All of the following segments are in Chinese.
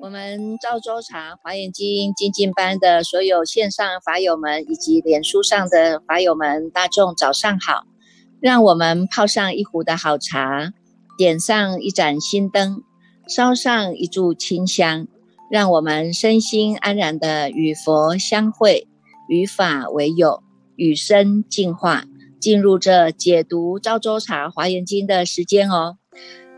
我们赵州茶华严经精进班的所有线上法友们，以及脸书上的法友们，大众早上好！让我们泡上一壶的好茶，点上一盏心灯，烧上一炷清香，让我们身心安然的与佛相会，与法为友，与生进化，进入这解读赵州茶华严经的时间哦。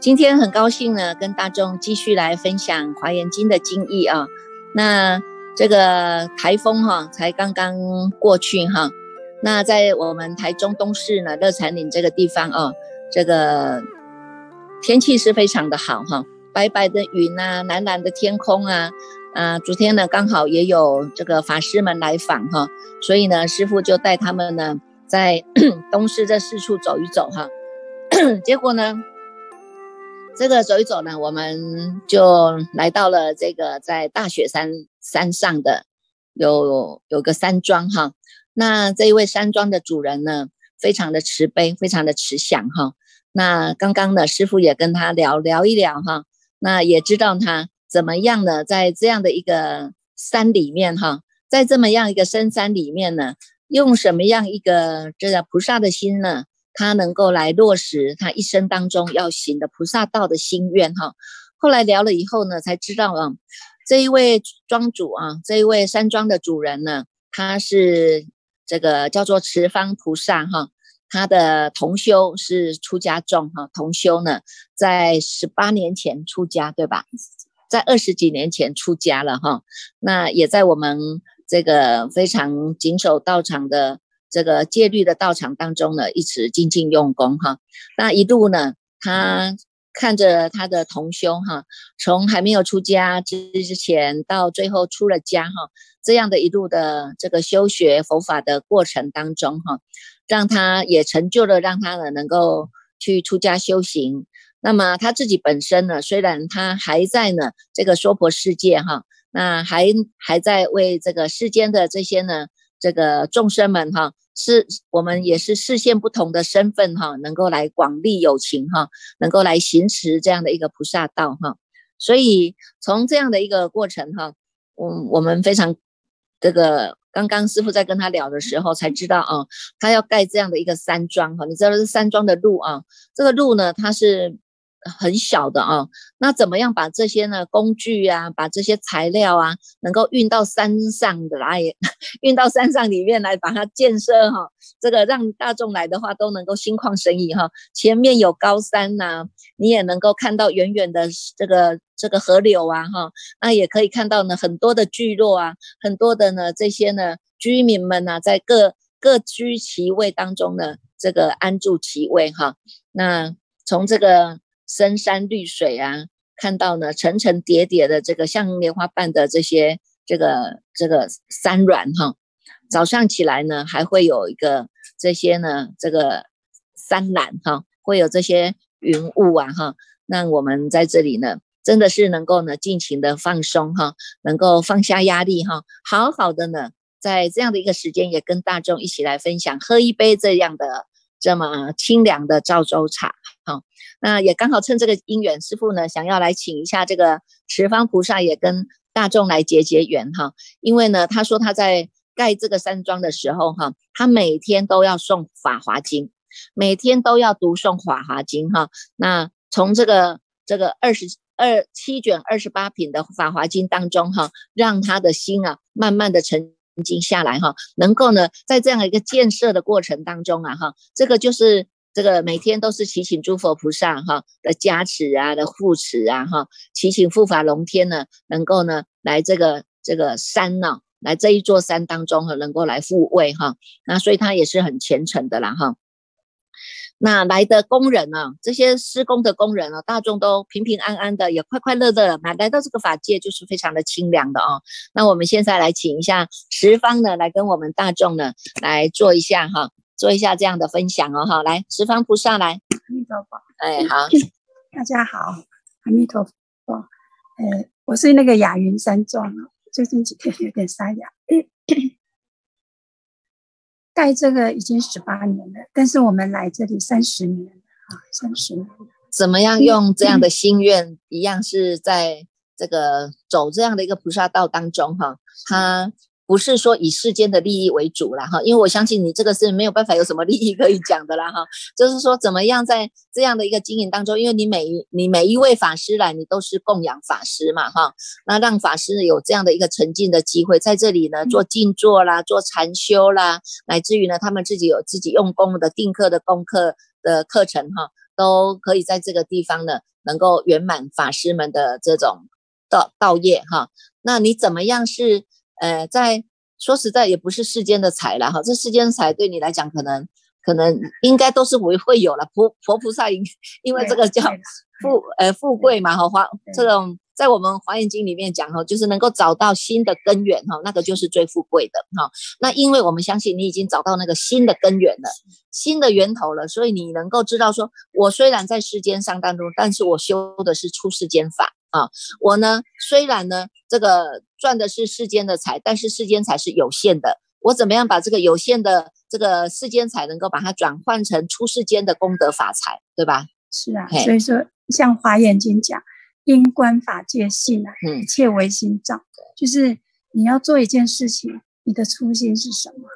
今天很高兴呢，跟大众继续来分享《华严经》的经义啊。那这个台风哈才刚刚过去哈，那在我们台中东市呢乐禅岭这个地方啊，这个天气是非常的好哈，白白的云啊，蓝蓝的天空啊，啊，昨天呢刚好也有这个法师们来访哈，所以呢师傅就带他们呢在 东市这四处走一走哈，结果呢。这个走一走呢，我们就来到了这个在大雪山山上的有有个山庄哈。那这一位山庄的主人呢，非常的慈悲，非常的慈祥哈。那刚刚呢，师傅也跟他聊聊一聊哈。那也知道他怎么样呢，在这样的一个山里面哈，在这么样一个深山里面呢，用什么样一个这个菩萨的心呢？他能够来落实他一生当中要行的菩萨道的心愿哈。后来聊了以后呢，才知道啊，这一位庄主啊，这一位山庄的主人呢，他是这个叫做慈方菩萨哈。他的同修是出家众哈，同修呢在十八年前出家对吧？在二十几年前出家了哈。那也在我们这个非常谨守道场的。这个戒律的道场当中呢，一直精进用功哈。那一路呢，他看着他的同修哈，从还没有出家之之前，到最后出了家哈，这样的一路的这个修学佛法的过程当中哈，让他也成就了，让他呢能够去出家修行。那么他自己本身呢，虽然他还在呢这个娑婆世界哈，那还还在为这个世间的这些呢。这个众生们哈，是我们也是视线不同的身份哈，能够来广利有情哈，能够来行持这样的一个菩萨道哈。所以从这样的一个过程哈，我我们非常这个刚刚师傅在跟他聊的时候才知道啊，他要盖这样的一个山庄哈，你知道这山庄的路啊，这个路呢它是。很小的啊，那怎么样把这些呢工具啊，把这些材料啊，能够运到山上的来，运到山上里面来把它建设哈，这个让大众来的话都能够心旷神怡哈。前面有高山呐，你也能够看到远远的这个这个河流啊哈，那也可以看到呢很多的聚落啊，很多的呢这些呢居民们呐，在各各居其位当中呢，这个安住其位哈。那从这个。深山绿水啊，看到呢层层叠叠的这个像莲花瓣的这些这个这个山峦哈，早上起来呢还会有一个这些呢这个山岚哈，会有这些云雾啊哈，那我们在这里呢真的是能够呢尽情的放松哈，能够放下压力哈，好好的呢在这样的一个时间也跟大众一起来分享，喝一杯这样的。这么清凉的赵州茶，好，那也刚好趁这个因缘，师傅呢想要来请一下这个十方菩萨，也跟大众来结结缘哈。因为呢，他说他在盖这个山庄的时候哈，他每天都要诵法华经，每天都要读诵法华经哈。那从这个这个二十二七卷二十八品的法华经当中哈，让他的心啊慢慢的沉。静下来哈，能够呢，在这样一个建设的过程当中啊哈，这个就是这个每天都是祈请诸佛菩萨哈的加持啊的护持啊哈，祈请护法龙天呢，能够呢来这个这个山呢，来这一座山当中哈，能够来护卫哈，那所以他也是很虔诚的啦哈。那来的工人呢？这些施工的工人啊，大众都平平安安的，也快快乐乐。的来到这个法界，就是非常的清凉的哦。那我们现在来请一下十方呢，来跟我们大众呢来做一下哈，做一下这样的分享哦哈。来，十方菩萨来，阿弥陀佛。哎，好，大家好，阿弥陀佛。呃，我是那个雅云山庄最近几天有点沙哑。盖这个已经十八年了，但是我们来这里三十年了啊，三十年。怎么样用这样的心愿，一样是在这个走这样的一个菩萨道当中哈，他。不是说以世间的利益为主了哈，因为我相信你这个是没有办法有什么利益可以讲的啦哈。就是说怎么样在这样的一个经营当中，因为你每你每一位法师来，你都是供养法师嘛哈，那让法师有这样的一个沉浸的机会，在这里呢做静坐啦，做禅修啦，乃至于呢他们自己有自己用功的定课的功课的课程哈，都可以在这个地方呢能够圆满法师们的这种道道业哈。那你怎么样是？呃，在说实在也不是世间的财了哈，这世间的财对你来讲可能可能应该都是会会有了，佛佛菩萨因因为这个叫富呃富贵嘛哈，华这种在我们华严经里面讲哈，就是能够找到新的根源哈，那个就是最富贵的哈。那因为我们相信你已经找到那个新的根源了，新的源头了，所以你能够知道说，我虽然在世间上当中，但是我修的是出世间法。啊，我呢，虽然呢，这个赚的是世间的财，但是世间财是有限的。我怎么样把这个有限的这个世间财，能够把它转换成出世间的功德法财，对吧？是啊，所以说像华严经讲，因观法界性啊，一切唯心造，就是你要做一件事情，你的初心是什么？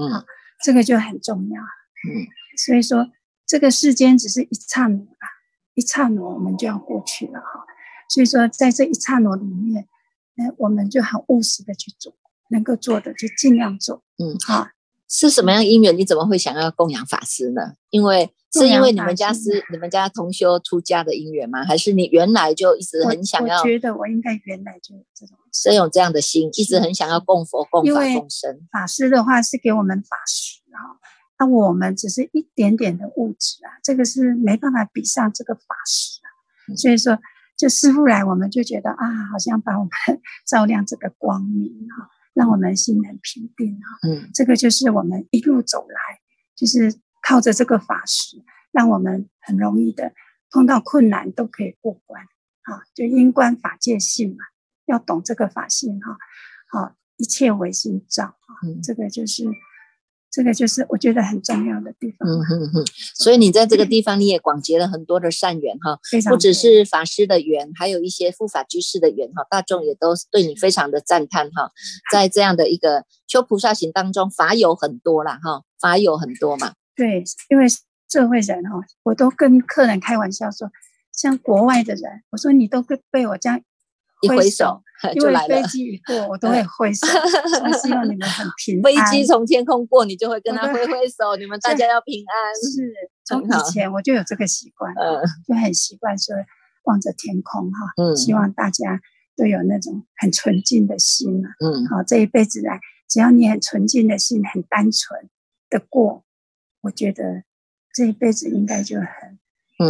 嗯，这个就很重要。嗯，所以说这个世间只是一刹那啊，一刹那我们就要过去了哈。所以说，在这一刹那里面，哎，我们就很务实的去做，能够做的就尽量做。嗯，好，是什么样因缘？你怎么会想要供养法师呢？因为是因为你们家是你们家同修出家的因缘吗？还是你原来就一直很想要？我觉得我应该原来就有这种，是有这样的心，一直很想要供佛、供法、供神。法师的话是给我们法师啊，那我们只是一点点的物质啊，这个是没办法比上这个法师啊。所以说。就师傅来，我们就觉得啊，好像把我们 照亮这个光明哈，让我们心能平定哈。嗯，这个就是我们一路走来，就是靠着这个法师，让我们很容易的碰到困难都可以过关啊。就因观法界性嘛，要懂这个法性哈。好，一切唯心造啊，这个就是。这个就是我觉得很重要的地方。嗯哼哼，所以你在这个地方你也广结了很多的善缘哈，不只是法师的缘，还有一些护法居士的缘哈，大众也都对你非常的赞叹哈。在这样的一个修菩萨行当中，法有很多啦哈，法有很多嘛。对，因为社会人哈，我都跟客人开玩笑说，像国外的人，我说你都被被我这样。一挥手 就来了。飞机一过，我都会挥手，希望你们很平安。飞机从天空过，你就会跟他挥挥手，你们大家要平安。是，从以前我就有这个习惯，就很习惯说望着天空哈，嗯希望大家都有那种很纯净的心啊。嗯，好，这一辈子来，只要你很纯净的心，很单纯的过，我觉得这一辈子应该就很。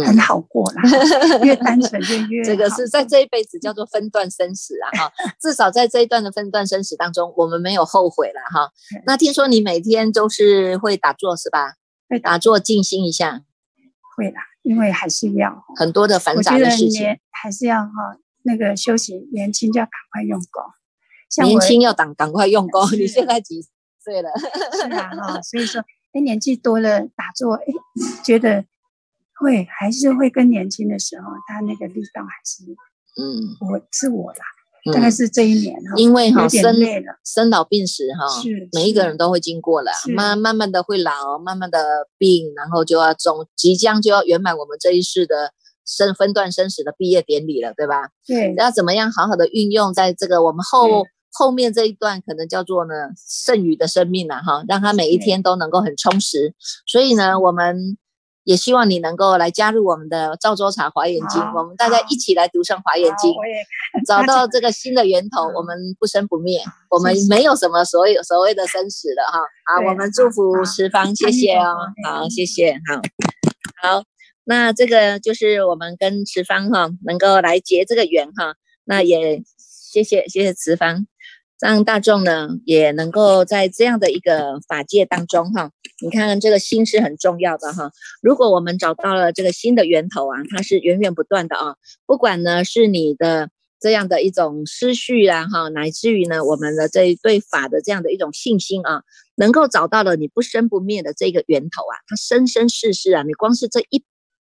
很好过啦，越单纯就越这个是在这一辈子叫做分段生死啊哈，至少在这一段的分段生死当中，我们没有后悔了哈。那听说你每天都是会打坐是吧？会打坐静心一下，会啦，因为还是要很多的繁杂的事情，还是要哈那个休息。年轻就要赶快用功，年轻要赶赶快用功。你现在几岁了？是啊哈，所以说哎年纪多了打坐哎觉得。会还是会跟年轻的时候，他那个力道还是，嗯，我是我啦，大概是这一年哈，因为哈生生老病死哈，是每一个人都会经过了，慢慢慢的会老，慢慢的病，然后就要总即将就要圆满我们这一世的生分段生死的毕业典礼了，对吧？对，要怎么样好好的运用在这个我们后后面这一段，可能叫做呢剩余的生命了哈，让他每一天都能够很充实，所以呢我们。也希望你能够来加入我们的赵州茶华严经，我们大家一起来读上华严经，找到这个新的源头，我们不生不灭，我们没有什么所有所谓的生死了哈。好，我们祝福十方，谢谢哦。好，谢谢，好，好，那这个就是我们跟十方哈能够来结这个缘哈，那也谢谢谢谢慈方。让大众呢也能够在这样的一个法界当中哈，你看这个心是很重要的哈。如果我们找到了这个心的源头啊，它是源源不断的啊。不管呢是你的这样的一种思绪啊，哈，乃至于呢，我们的这一对法的这样的一种信心啊，能够找到了你不生不灭的这个源头啊，它生生世世啊，你光是这一。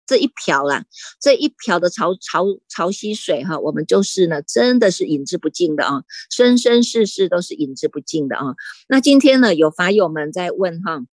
这一瓢啦，这一瓢的潮潮潮汐水哈，我们就是呢，真的是饮之不尽的啊，生生世世都是饮之不尽的啊。那今天呢，有法友们在问哈。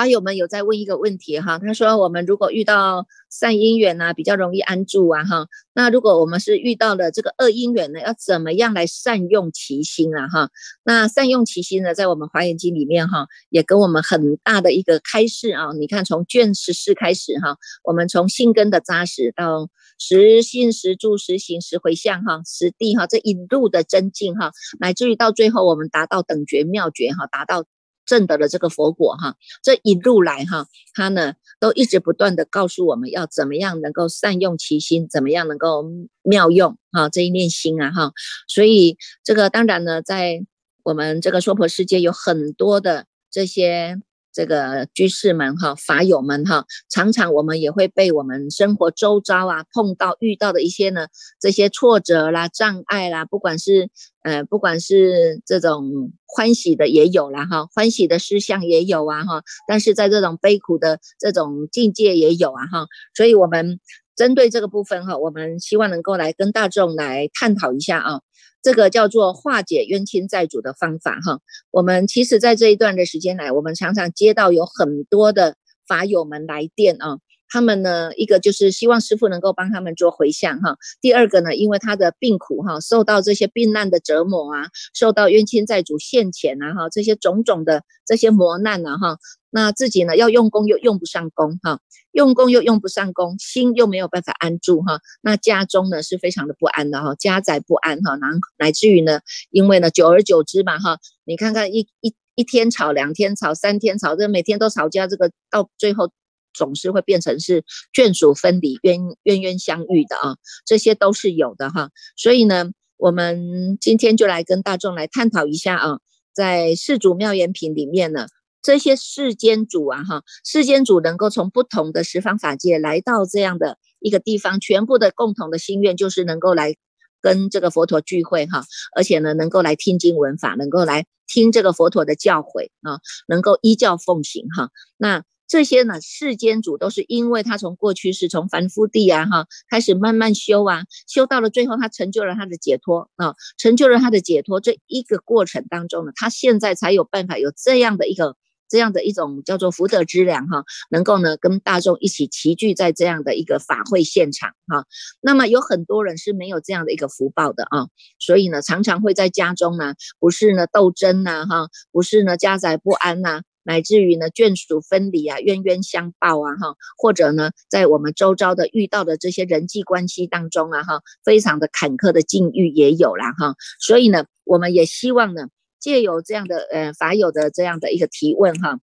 法友们有在问一个问题哈，他说我们如果遇到善因缘呢，比较容易安住啊哈。那如果我们是遇到了这个恶因缘呢，要怎么样来善用其心啊哈？那善用其心呢，在我们华严经里面哈，也跟我们很大的一个开示啊。你看从卷十四开始哈，我们从信根的扎实到实信实住实行实回向哈，实地哈这一路的增进哈，乃至于到最后我们达到等觉妙觉哈，达到。证得了这个佛果哈，这一路来哈，他呢都一直不断的告诉我们要怎么样能够善用其心，怎么样能够妙用哈这一念心啊哈，所以这个当然呢，在我们这个娑婆世界有很多的这些。这个居士们哈，法友们哈，常常我们也会被我们生活周遭啊碰到遇到的一些呢这些挫折啦、障碍啦，不管是呃不管是这种欢喜的也有啦哈，欢喜的事项也有啊哈，但是在这种悲苦的这种境界也有啊哈，所以我们针对这个部分哈，我们希望能够来跟大众来探讨一下啊。这个叫做化解冤亲债主的方法哈，我们其实，在这一段的时间来，我们常常接到有很多的法友们来电啊，他们呢，一个就是希望师傅能够帮他们做回向哈，第二个呢，因为他的病苦哈，受到这些病难的折磨啊，受到冤亲债主现钱啊哈，这些种种的这些磨难啊哈。那自己呢，要用功又用不上功哈，用功又用不上功，心又没有办法安住哈，那家中呢是非常的不安的哈，家宅不安哈，乃乃至于呢，因为呢，久而久之嘛哈，你看看一一一天吵，两天吵，三天吵，这每天都吵架，这个到最后总是会变成是眷属分离、冤冤冤相遇的啊，这些都是有的哈，所以呢，我们今天就来跟大众来探讨一下啊，在世祖妙言品里面呢。这些世间主啊，哈，世间主能够从不同的十方法界来到这样的一个地方，全部的共同的心愿就是能够来跟这个佛陀聚会，哈，而且呢，能够来听经闻法，能够来听这个佛陀的教诲啊，能够依教奉行，哈。那这些呢，世间主都是因为他从过去是从凡夫地啊，哈，开始慢慢修啊，修到了最后，他成就了他的解脱啊，成就了他的解脱这一个过程当中呢，他现在才有办法有这样的一个。这样的一种叫做福德之良哈，能够呢跟大众一起齐聚在这样的一个法会现场哈。那么有很多人是没有这样的一个福报的啊，所以呢常常会在家中呢，不是呢斗争呐哈，不是呢家宅不安呐，乃至于呢眷属分离啊，冤冤相报啊哈，或者呢在我们周遭的遇到的这些人际关系当中啊哈，非常的坎坷的境遇也有了哈。所以呢，我们也希望呢。借有这样的呃法友的这样的一个提问哈，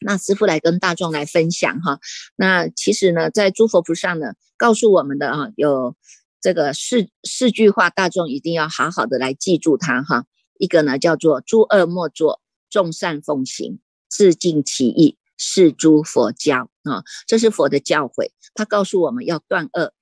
那师傅来跟大众来分享哈。那其实呢，在诸佛菩萨呢告诉我们的啊，有这个四四句话，大众一定要好好的来记住它哈。一个呢叫做诸恶莫作，众善奉行，自尽其意，是诸佛教啊。这是佛的教诲，他告诉我们要断恶。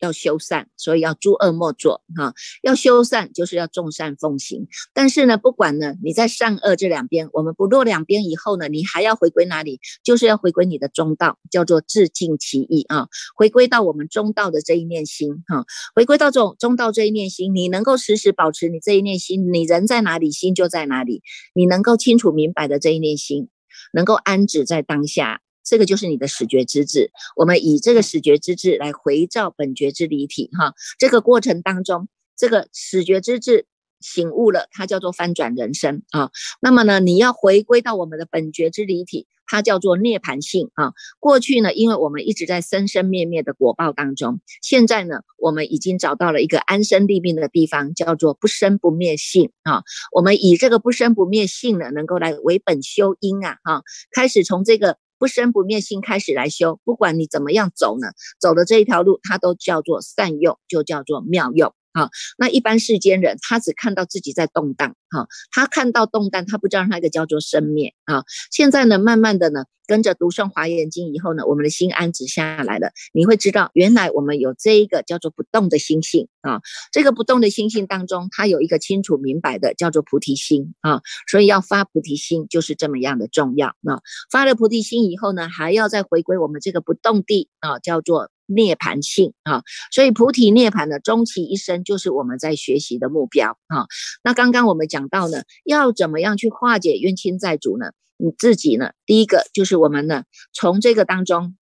要修善，所以要诸恶莫作哈。要修善，就是要众善奉行。但是呢，不管呢，你在善恶这两边，我们不落两边以后呢，你还要回归哪里？就是要回归你的中道，叫做自尽其意啊。回归到我们中道的这一念心哈。回归到这种中道这一念心，你能够时时保持你这一念心，你人在哪里，心就在哪里。你能够清楚明白的这一念心，能够安止在当下。这个就是你的始觉之智，我们以这个始觉之智来回照本觉之离体，哈，这个过程当中，这个始觉之智醒悟了，它叫做翻转人生啊。那么呢，你要回归到我们的本觉之离体，它叫做涅槃性啊。过去呢，因为我们一直在生生灭灭的果报当中，现在呢，我们已经找到了一个安身立命的地方，叫做不生不灭性啊。我们以这个不生不灭性呢，能够来为本修因啊，哈，开始从这个。不生不灭心开始来修，不管你怎么样走呢，走的这一条路，它都叫做善用，就叫做妙用。哈。那一般世间人，他只看到自己在动荡，哈，他看到动荡，他不知道那个叫做生灭啊。现在呢，慢慢的呢，跟着读诵华严经以后呢，我们的心安止下来了，你会知道，原来我们有这一个叫做不动的心性啊。这个不动的心性当中，它有一个清楚明白的叫做菩提心啊。所以要发菩提心，就是这么样的重要啊。发了菩提心以后呢，还要再回归我们这个不动地啊，叫做。涅盘性啊，所以菩提涅盘的终其一生就是我们在学习的目标啊。那刚刚我们讲到呢，要怎么样去化解冤亲债主呢？你自己呢，第一个就是我们呢，从这个当中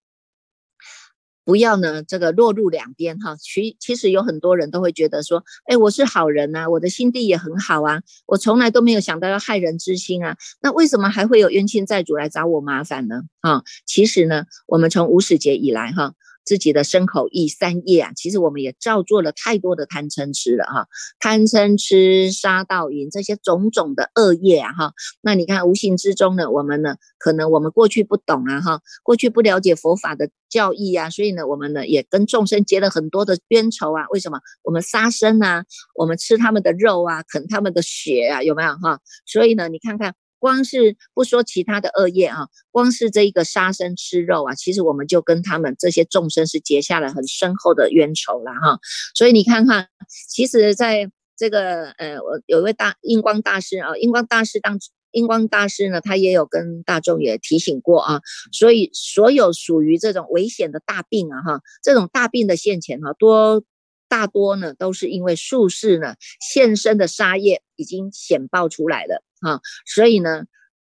不要呢这个落入两边哈。其其实有很多人都会觉得说，哎，我是好人呐，我的心地也很好啊，我从来都没有想到要害人之心啊，那为什么还会有冤亲债主来找我麻烦呢？啊，其实呢，我们从无始劫以来哈。自己的身口意三业啊，其实我们也造作了太多的贪嗔痴了哈，贪嗔痴、杀盗淫这些种种的恶业啊哈。那你看无形之中呢，我们呢，可能我们过去不懂啊哈，过去不了解佛法的教义啊，所以呢，我们呢也跟众生结了很多的冤仇啊。为什么？我们杀生啊，我们吃他们的肉啊，啃他们的血啊，有没有哈？所以呢，你看看。光是不说其他的恶业啊，光是这一个杀生吃肉啊，其实我们就跟他们这些众生是结下了很深厚的冤仇了哈。所以你看看，其实在这个呃，我有一位大印光大师啊，印光大师当印光大师呢，他也有跟大众也提醒过啊。所以所有属于这种危险的大病啊哈，这种大病的现前哈，多大多呢都是因为术士呢现身的杀业已经显爆出来了。哈，所以呢，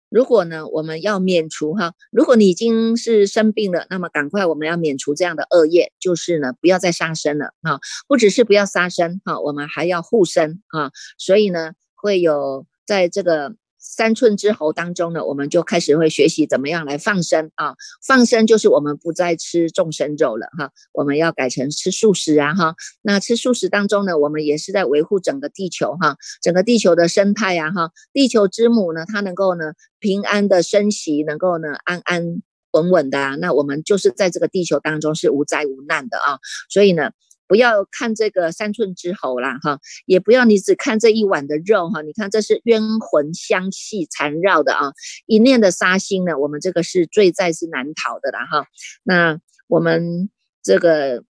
如果呢，我们要免除哈，如果你已经是生病了，那么赶快我们要免除这样的恶业，就是呢，不要再杀生了哈，不只是不要杀生哈，我们还要护身啊，所以呢，会有在这个。三寸之喉当中呢，我们就开始会学习怎么样来放生啊，放生就是我们不再吃众生肉了哈，我们要改成吃素食啊哈。那吃素食当中呢，我们也是在维护整个地球哈，整个地球的生态呀哈，地球之母呢，它能够呢平安的生息，能够呢安安稳稳的啊，那我们就是在这个地球当中是无灾无难的啊，所以呢。不要看这个三寸之喉啦，哈，也不要你只看这一碗的肉，哈，你看这是冤魂相系缠绕的啊，一念的杀心呢，我们这个是罪在是难逃的啦，哈，那我们这个，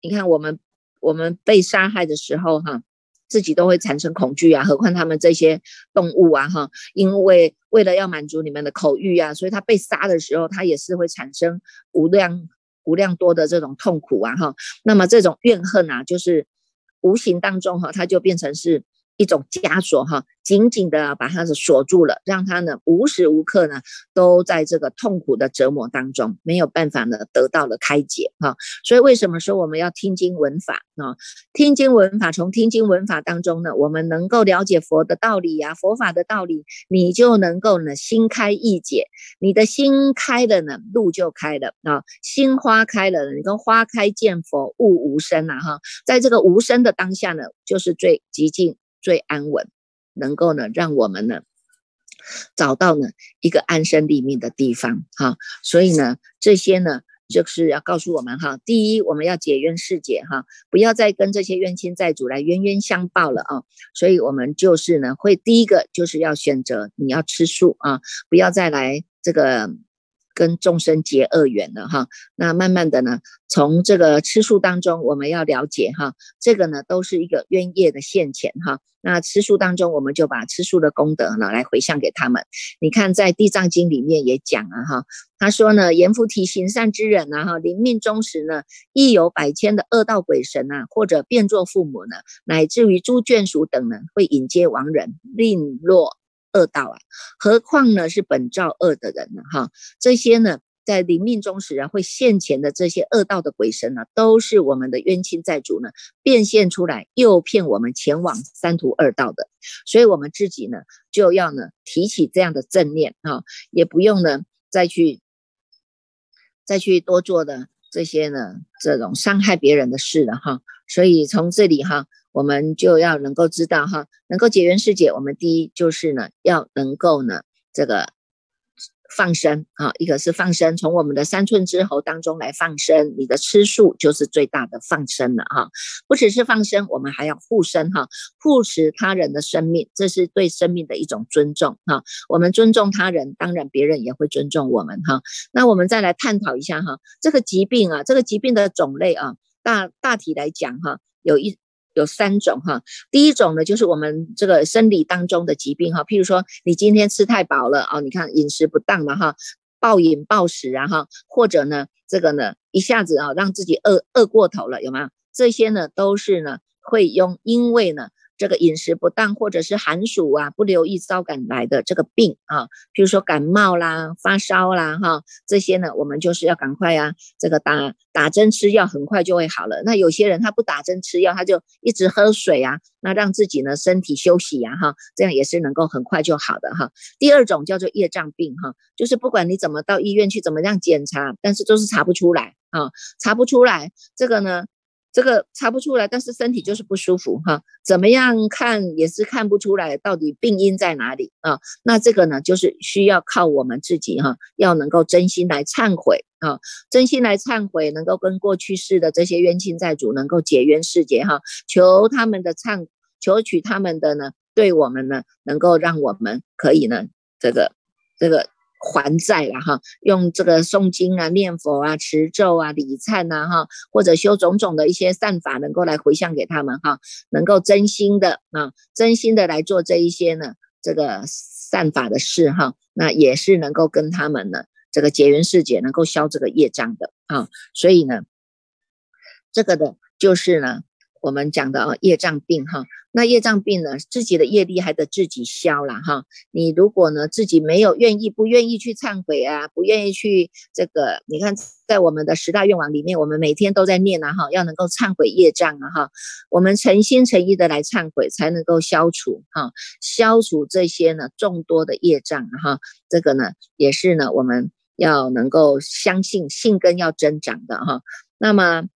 你看我们我们被杀害的时候，哈，自己都会产生恐惧啊，何况他们这些动物啊，哈，因为为了要满足你们的口欲啊，所以他被杀的时候，他也是会产生无量。无量多的这种痛苦啊，哈，那么这种怨恨啊，就是无形当中哈，它就变成是。一种枷锁哈，紧紧的把它是锁住了，让他呢无时无刻呢都在这个痛苦的折磨当中，没有办法呢得到了开解哈。所以为什么说我们要听经闻法啊？听经闻法，从听经闻法当中呢，我们能够了解佛的道理呀，佛法的道理，你就能够呢心开意解，你的心开了呢，路就开了啊，心花开了，你跟花开见佛，悟无声啊哈，在这个无声的当下呢，就是最极静。最安稳，能够呢，让我们呢找到呢一个安身立命的地方哈。所以呢，这些呢就是要告诉我们哈，第一，我们要解冤释结哈，不要再跟这些冤亲债主来冤冤相报了啊。所以我们就是呢，会第一个就是要选择你要吃素啊，不要再来这个。跟众生结恶缘了哈，那慢慢的呢，从这个吃素当中，我们要了解哈，这个呢都是一个冤业的现前哈。那吃素当中，我们就把吃素的功德呢来回向给他们。你看在地藏经里面也讲啊哈，他说呢，阎浮提行善之人呢哈，临命终时呢，亦有百千的恶道鬼神啊，或者变作父母呢，乃至于诸眷属等呢，会引接亡人，令落。恶道啊，何况呢是本造恶的人呢？哈，这些呢，在临命终时啊，会现前的这些恶道的鬼神呢，都是我们的冤亲债主呢，变现出来诱骗我们前往三途二道的。所以，我们自己呢，就要呢提起这样的正念啊，也不用呢再去再去多做的这些呢这种伤害别人的事了哈。所以从这里哈。我们就要能够知道哈，能够解缘世界，我们第一就是呢，要能够呢，这个放生啊，一个是放生，从我们的三寸之喉当中来放生，你的吃素就是最大的放生了哈。不只是放生，我们还要护生哈，护持他人的生命，这是对生命的一种尊重哈。我们尊重他人，当然别人也会尊重我们哈。那我们再来探讨一下哈，这个疾病啊，这个疾病的种类啊，大大体来讲哈，有一。有三种哈，第一种呢，就是我们这个生理当中的疾病哈，譬如说你今天吃太饱了啊，你看饮食不当嘛哈，暴饮暴食啊哈，或者呢这个呢一下子啊让自己饿饿过头了，有没有？这些呢都是呢会用因为呢。这个饮食不当，或者是寒暑啊不留意烧感来的这个病啊，比如说感冒啦、发烧啦，哈，这些呢，我们就是要赶快啊，这个打打针吃药，很快就会好了。那有些人他不打针吃药，他就一直喝水啊，那让自己呢身体休息呀，哈，这样也是能够很快就好的哈。第二种叫做业障病哈，就是不管你怎么到医院去怎么样检查，但是都是查不出来啊，查不出来这个呢。这个查不出来，但是身体就是不舒服哈，怎么样看也是看不出来到底病因在哪里啊？那这个呢，就是需要靠我们自己哈，要能够真心来忏悔啊，真心来忏悔，能够跟过去世的这些冤亲债主能够解冤释结哈，求他们的忏，求取他们的呢，对我们呢，能够让我们可以呢，这个这个。还债了哈，用这个诵经啊、念佛啊、持咒啊、礼忏呐哈，或者修种种的一些善法，能够来回向给他们哈，能够真心的啊，真心的来做这一些呢，这个善法的事哈，那也是能够跟他们呢，这个结缘世界能够消这个业障的啊，所以呢，这个的就是呢。我们讲的啊，业障病哈，那业障病呢，自己的业力还得自己消了哈。你如果呢自己没有愿意，不愿意去忏悔啊，不愿意去这个，你看在我们的十大愿望里面，我们每天都在念啊哈，要能够忏悔业障啊哈，我们诚心诚意的来忏悔，才能够消除哈，消除这些呢众多的业障哈。这个呢也是呢我们要能够相信信根要增长的哈。那么。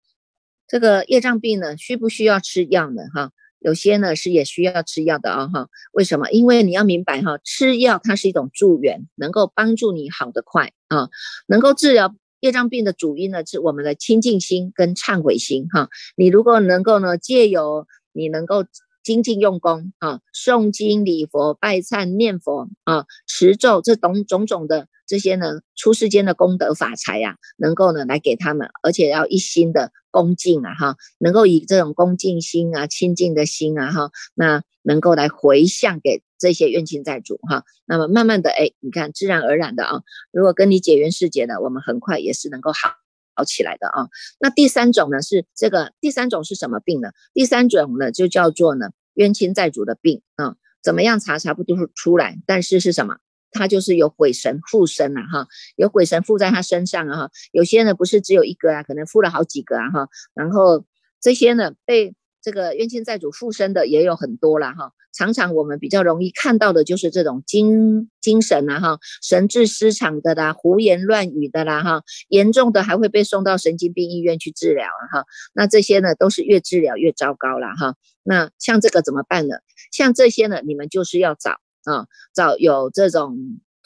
这个业障病呢，需不需要吃药呢？哈，有些呢是也需要吃药的啊，哈。为什么？因为你要明白哈，吃药它是一种助缘，能够帮助你好得快啊，能够治疗业障病的主因呢是我们的清净心跟忏悔心哈。你如果能够呢，借由你能够精进用功啊，诵经礼佛拜忏念佛啊，持咒这种种种的。这些呢，出世间的功德法财呀，能够呢来给他们，而且要一心的恭敬啊，哈，能够以这种恭敬心啊、清净的心啊，哈，那能够来回向给这些冤亲债主哈，那么慢慢的，哎，你看自然而然的啊，如果跟你解冤释结的，我们很快也是能够好好起来的啊。那第三种呢是这个，第三种是什么病呢？第三种呢就叫做呢冤亲债主的病啊，怎么样查查不出出来，但是是什么？他就是有鬼神附身啊，哈，有鬼神附在他身上啊，哈，有些呢不是只有一个啊，可能附了好几个啊，哈，然后这些呢被这个冤亲债主附身的也有很多了，哈，常常我们比较容易看到的就是这种精精神啊，哈，神志失常的啦，胡言乱语的啦，哈，严重的还会被送到神经病医院去治疗啊，哈，那这些呢都是越治疗越糟糕了，哈，那像这个怎么办呢？像这些呢，你们就是要找。啊，找有这种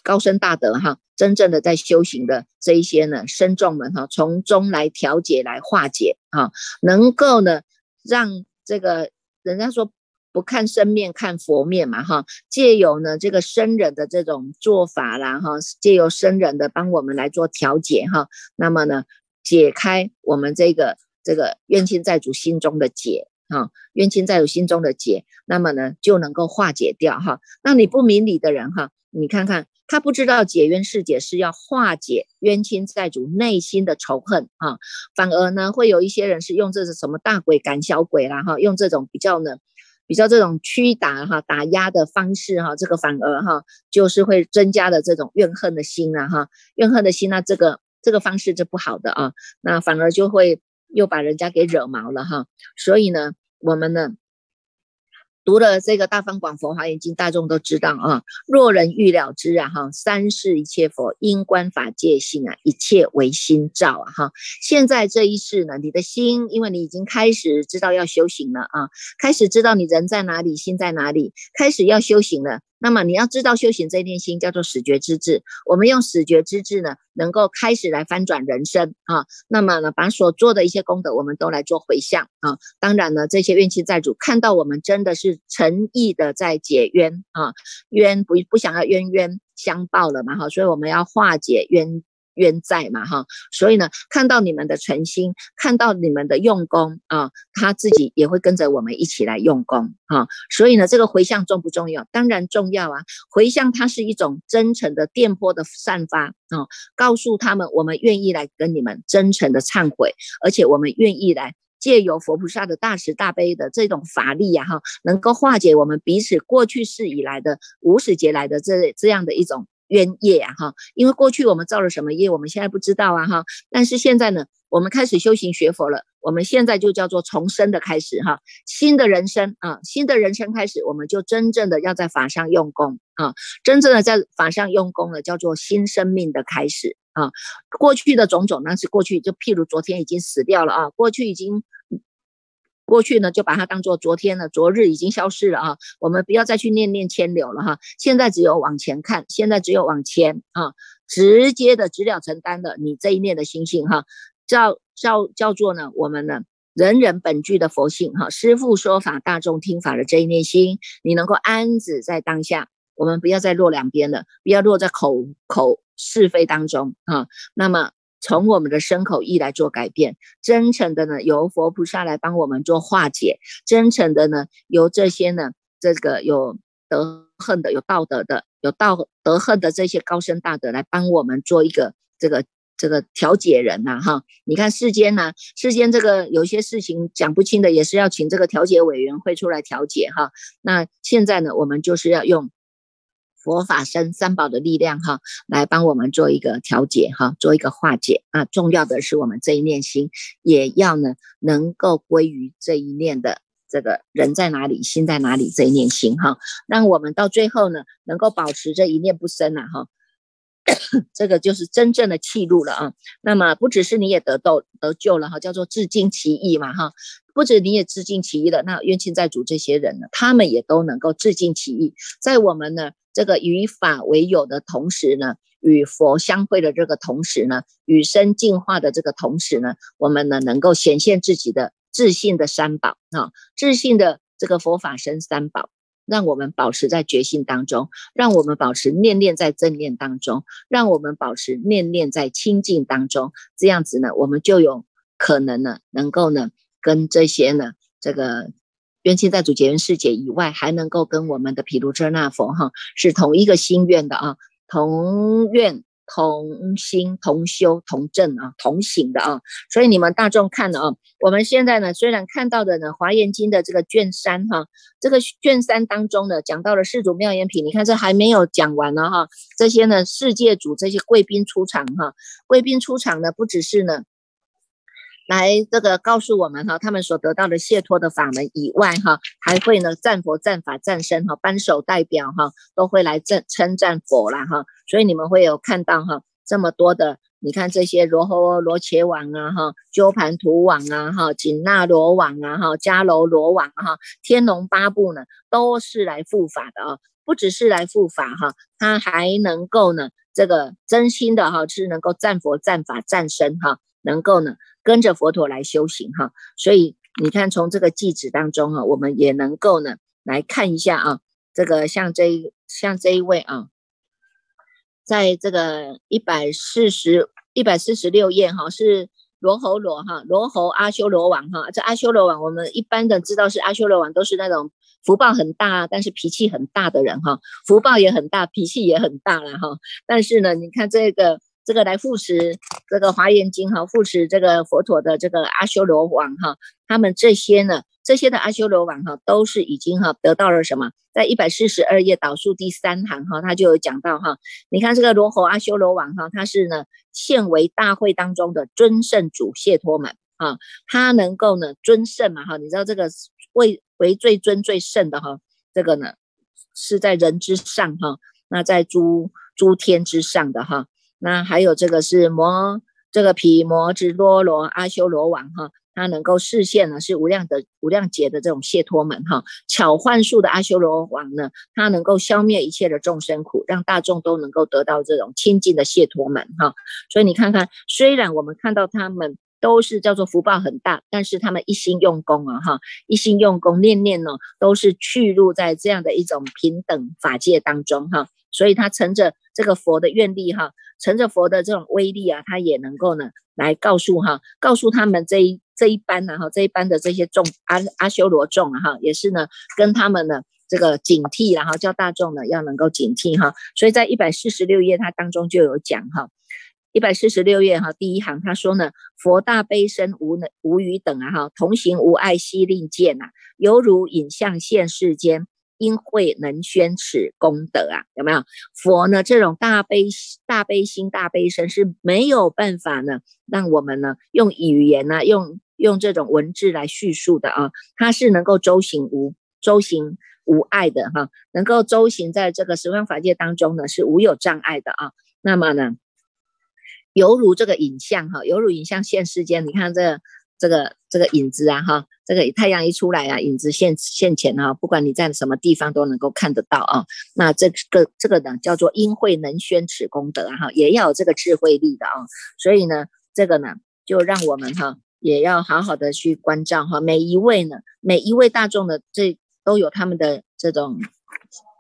高深大德哈，真正的在修行的这一些呢，僧众们哈，从中来调解、来化解哈，能够呢，让这个人家说不看生面看佛面嘛哈，借由呢这个僧人的这种做法啦哈，借由僧人的帮我们来做调解哈，那么呢，解开我们这个这个冤亲债主心中的结。哈，冤亲债主心中的结，那么呢就能够化解掉哈。那你不明理的人哈，你看看他不知道解冤释解是要化解冤亲债主内心的仇恨啊，反而呢会有一些人是用这是什么大鬼赶小鬼啦哈，用这种比较呢比较这种驱打哈打压的方式哈，这个反而哈就是会增加的这种怨恨的心啊哈，怨恨的心那这个这个方式是不好的啊，那反而就会。又把人家给惹毛了哈，所以呢，我们呢读了这个《大方广佛华严经》，大众都知道啊。若人欲了之啊，哈，三世一切佛因观法界性啊，一切唯心造啊，哈。现在这一世呢，你的心，因为你已经开始知道要修行了啊，开始知道你人在哪里，心在哪里，开始要修行了。那么你要知道修行这念心叫做始觉之智，我们用始觉之智呢，能够开始来翻转人生啊。那么呢，把所做的一些功德，我们都来做回向啊。当然呢，这些怨亲债主看到我们真的是诚意的在解冤啊，冤不不想要冤冤相报了嘛哈，所以我们要化解冤。冤债嘛哈，所以呢，看到你们的诚心，看到你们的用功啊，他自己也会跟着我们一起来用功啊。所以呢，这个回向重不重要？当然重要啊。回向它是一种真诚的电波的散发啊，告诉他们我们愿意来跟你们真诚的忏悔，而且我们愿意来借由佛菩萨的大慈大悲的这种法力呀哈，能够化解我们彼此过去世以来的无始劫来的这这样的一种。冤业啊哈，因为过去我们造了什么业，我们现在不知道啊哈。但是现在呢，我们开始修行学佛了，我们现在就叫做重生的开始哈，新的人生啊，新的人生开始，我们就真正的要在法上用功啊，真正的在法上用功了，叫做新生命的开始啊。过去的种种那是过去，就譬如昨天已经死掉了啊，过去已经。过去呢，就把它当做昨天了，昨日已经消失了啊。我们不要再去念念牵流了哈。现在只有往前看，现在只有往前啊，直接的直了承担的你这一念的心性哈，叫叫叫做呢，我们呢人人本具的佛性哈。师父说法，大众听法的这一念心，你能够安止在当下，我们不要再落两边了，不要落在口口是非当中啊。那么。从我们的身口意来做改变，真诚的呢，由佛菩萨来帮我们做化解；真诚的呢，由这些呢，这个有德恨的、有道德的、有道德恨的这些高深大德来帮我们做一个这个这个调解人呐，哈！你看世间呢，世间这个有些事情讲不清的，也是要请这个调解委员会出来调解哈。那现在呢，我们就是要用。佛法生三宝的力量哈，来帮我们做一个调节哈，做一个化解啊。重要的是我们这一念心也要呢，能够归于这一念的这个人在哪里，心在哪里这一念心哈，让我们到最后呢，能够保持这一念不生啊哈。这个就是真正的气路了啊。那么不只是你也得到得救了哈，叫做自尽其意嘛哈。不止你也自尽其意了，那冤亲债主这些人呢，他们也都能够自尽其意，在我们呢。这个与法为友的同时呢，与佛相会的这个同时呢，与生进化的这个同时呢，我们呢能够显现自己的自信的三宝啊，自信的这个佛法生三宝，让我们保持在觉性当中，让我们保持念念在正念当中，让我们保持念念在清净当中，这样子呢，我们就有可能呢，能够呢，跟这些呢，这个。冤亲债主结缘世界以外，还能够跟我们的毗卢遮那佛哈是同一个心愿的啊，同愿、同心、同修、同证啊，同行的啊。所以你们大众看了啊，我们现在呢，虽然看到的呢，《华严经》的这个卷三哈，这个卷三当中呢，讲到了世主妙言品，你看这还没有讲完呢哈。这些呢，世界主这些贵宾出场哈，贵宾出场呢，不只是呢。来，这个告诉我们哈，他们所得到的解脱的法门以外哈，还会呢赞佛、赞法、赞身哈，扳手代表哈都会来赞称赞佛啦哈，所以你们会有看到哈这么多的，你看这些罗诃罗伽王啊哈，鸠盘荼王啊哈，紧那罗王啊哈，迦楼罗王哈，天龙八部呢都是来护法的啊，不只是来护法哈，他还能够呢这个真心的哈是能够赞佛、赞法、赞身哈，能够呢。跟着佛陀来修行哈，所以你看从这个记子当中哈，我们也能够呢来看一下啊，这个像这一像这一位啊，在这个一百四十一百四十六页哈，是罗侯罗哈，罗侯阿修罗王哈，这阿修罗王我们一般的知道是阿修罗王都是那种福报很大但是脾气很大的人哈，福报也很大，脾气也很大了哈，但是呢，你看这个。这个来护持这个华严经哈，护持这个佛陀的这个阿修罗王哈，他们这些呢，这些的阿修罗王哈，都是已经哈得到了什么？在一百四十二页导数第三行哈，他就有讲到哈，你看这个罗侯阿修罗王哈，他是呢现为大会当中的尊圣主谢托门啊，他能够呢尊圣嘛哈，你知道这个为为最尊最圣的哈，这个呢是在人之上哈，那在诸诸天之上的哈。那还有这个是摩这个毗摩之多罗阿修罗王哈，他能够视线呢是无量的无量劫的这种解脱门哈，巧幻术的阿修罗王呢，他能够消灭一切的众生苦，让大众都能够得到这种清净的解脱门哈。所以你看看，虽然我们看到他们都是叫做福报很大，但是他们一心用功啊哈，一心用功，念念呢都是去入在这样的一种平等法界当中哈。所以他乘着这个佛的愿力哈，乘着佛的这种威力啊，他也能够呢来告诉哈，告诉他们这一这一班呢哈，这一班的这些众阿阿修罗众啊哈，也是呢跟他们呢这个警惕，然后叫大众呢要能够警惕哈。所以在一百四十六页它当中就有讲哈，一百四十六页哈第一行他说呢，佛大悲身无能无余等啊哈，同行无碍悉令见呐，犹如影像现世间。因慧能宣此功德啊，有没有佛呢？这种大悲大悲心大悲身是没有办法呢，让我们呢用语言呢，用用这种文字来叙述的啊。它是能够周行无周行无碍的哈，能够周行在这个十方法界当中呢，是无有障碍的啊。那么呢，犹如这个影像哈，犹如影像现世间，你看这。这个这个影子啊，哈，这个太阳一出来啊，影子现现前啊，不管你在什么地方都能够看得到啊。那这个这个呢，叫做因慧能宣此功德啊，哈，也要有这个智慧力的啊。所以呢，这个呢，就让我们哈，也要好好的去关照哈，每一位呢，每一位大众的这都有他们的这种。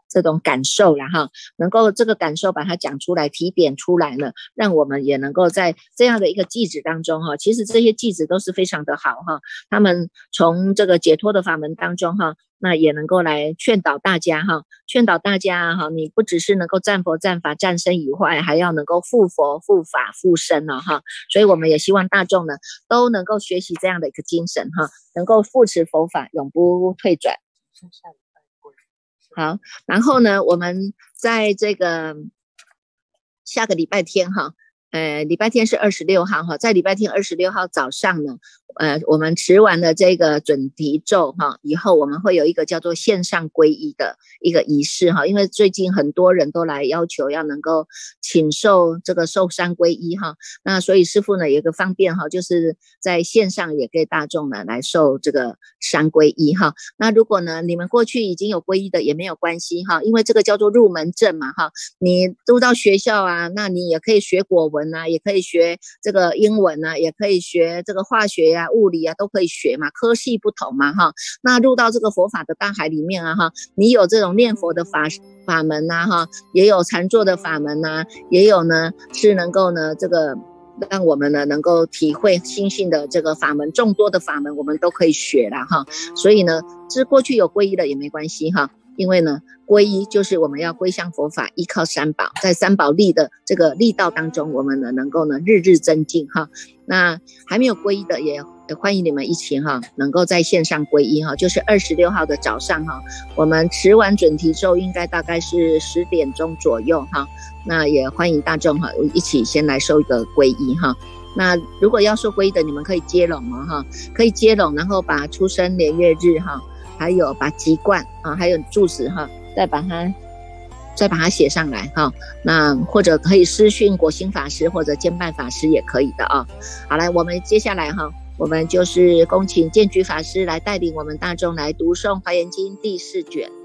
这种感受然后能够这个感受把它讲出来提点出来了，让我们也能够在这样的一个句子当中哈，其实这些句子都是非常的好哈，他们从这个解脱的法门当中哈，那也能够来劝导大家哈，劝导大家哈，你不只是能够战佛战法战身以外，还要能够复佛复法复身了哈，所以我们也希望大众呢都能够学习这样的一个精神哈，能够复持佛法，永不退转。好，然后呢，我们在这个下个礼拜天哈，呃，礼拜天是二十六号哈，在礼拜天二十六号早上呢。呃，我们持完了这个准提咒哈，以后我们会有一个叫做线上皈依的一个仪式哈，因为最近很多人都来要求要能够请受这个受山皈依哈，那所以师傅呢有个方便哈，就是在线上也给大众呢来受这个山皈依哈。那如果呢你们过去已经有皈依的也没有关系哈，因为这个叫做入门证嘛哈，你入到学校啊，那你也可以学国文啊，也可以学这个英文啊，也可以学这个化学呀。物理啊都可以学嘛，科系不同嘛哈。那入到这个佛法的大海里面啊哈，你有这种念佛的法法门呐哈，也有禅坐的法门呐，也有呢是能够呢这个让我们呢能够体会心性的这个法门，众多的法门我们都可以学了哈。所以呢，是过去有皈依的也没关系哈。因为呢，皈依就是我们要归向佛法，依靠三宝，在三宝力的这个力道当中，我们呢能够呢日日增进哈。那还没有皈依的，也欢迎你们一起哈，能够在线上皈依哈，就是二十六号的早上哈，我们持完准提咒，应该大概是十点钟左右哈。那也欢迎大众哈，一起先来收一个皈依哈。那如果要收皈依的，你们可以接龙哦哈，可以接龙，然后把出生年月日哈。还有把籍贯啊，还有住址哈，再把它再把它写上来哈。那或者可以私讯国兴法师或者兼办法师也可以的啊。好来，我们接下来哈，我们就是恭请建局法师来带领我们大众来读诵《华严经》第四卷。